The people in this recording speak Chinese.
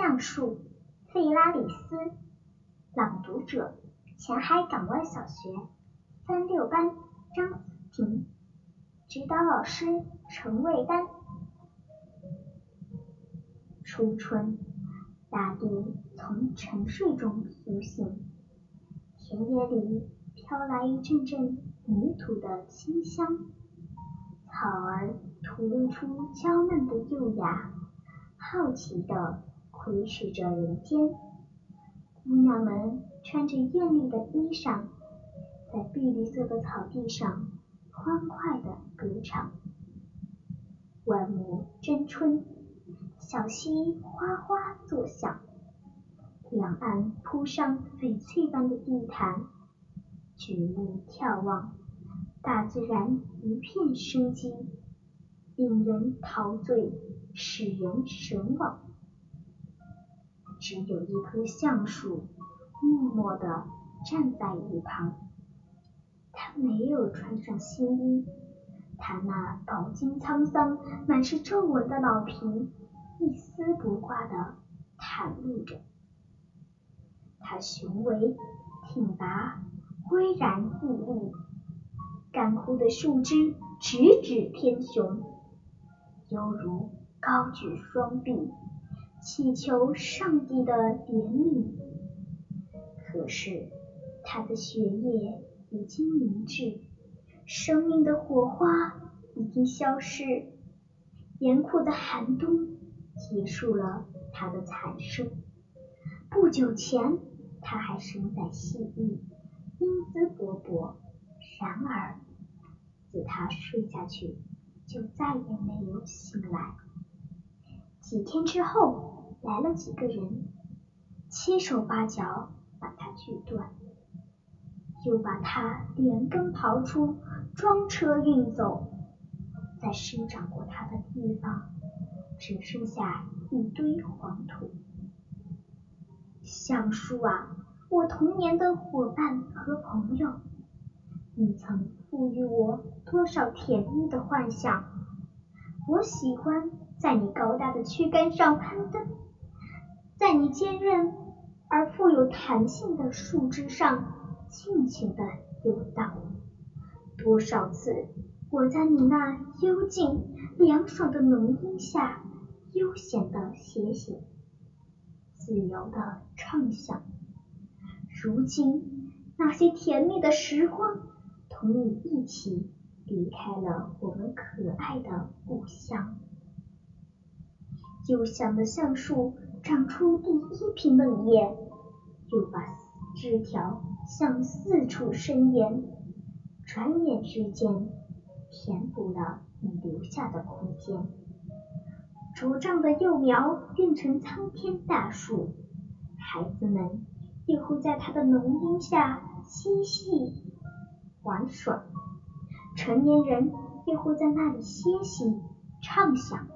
橡树，费拉里斯。朗读者：前海港湾小学三六班张子婷，指导老师：陈卫丹。初春，大地从沉睡中苏醒，田野里飘来一阵阵泥土的清香，草儿吐露出娇嫩的幼芽，好奇地窥视着人间。姑娘们穿着艳丽的衣裳，在碧绿色的草地上欢快地歌唱。万物争春，小溪哗哗作响，两岸铺上翡翠般的地毯，举目眺望，大自然一片生机，令人陶醉，使人神往。只有一棵橡树默默地站在一旁，它没有穿上新衣，它那饱经沧桑、满是皱纹的老皮一丝不挂地袒露着。它雄伟挺拔、巍然屹立，干枯的树枝直指天雄，犹如高举双臂。祈求上帝的怜悯，可是他的血液已经凝滞，生命的火花已经消失，严酷的寒冬结束了他的残生。不久前他还神采奕奕，英姿勃勃，然而自他睡下去，就再也没有醒来。几天之后，来了几个人，七手八脚把它锯断，又把它连根刨出，装车运走。在生长过它的地方，只剩下一堆黄土。橡树啊，我童年的伙伴和朋友，你曾赋予我多少甜蜜的幻想？我喜欢。在你高大的躯干上攀登，在你坚韧而富有弹性的树枝上尽情的游荡。多少次，我在你那幽静凉爽的浓荫下悠闲的歇息，自由的畅想。如今，那些甜蜜的时光同你一起离开了我们可爱的故乡。又响的橡树长出第一批嫩叶，又把枝条向四处伸延，转眼之间填补了你留下的空间。茁壮的幼苗变成苍天大树，孩子们也会在它的浓荫下嬉戏玩耍，成年人也会在那里歇息畅想。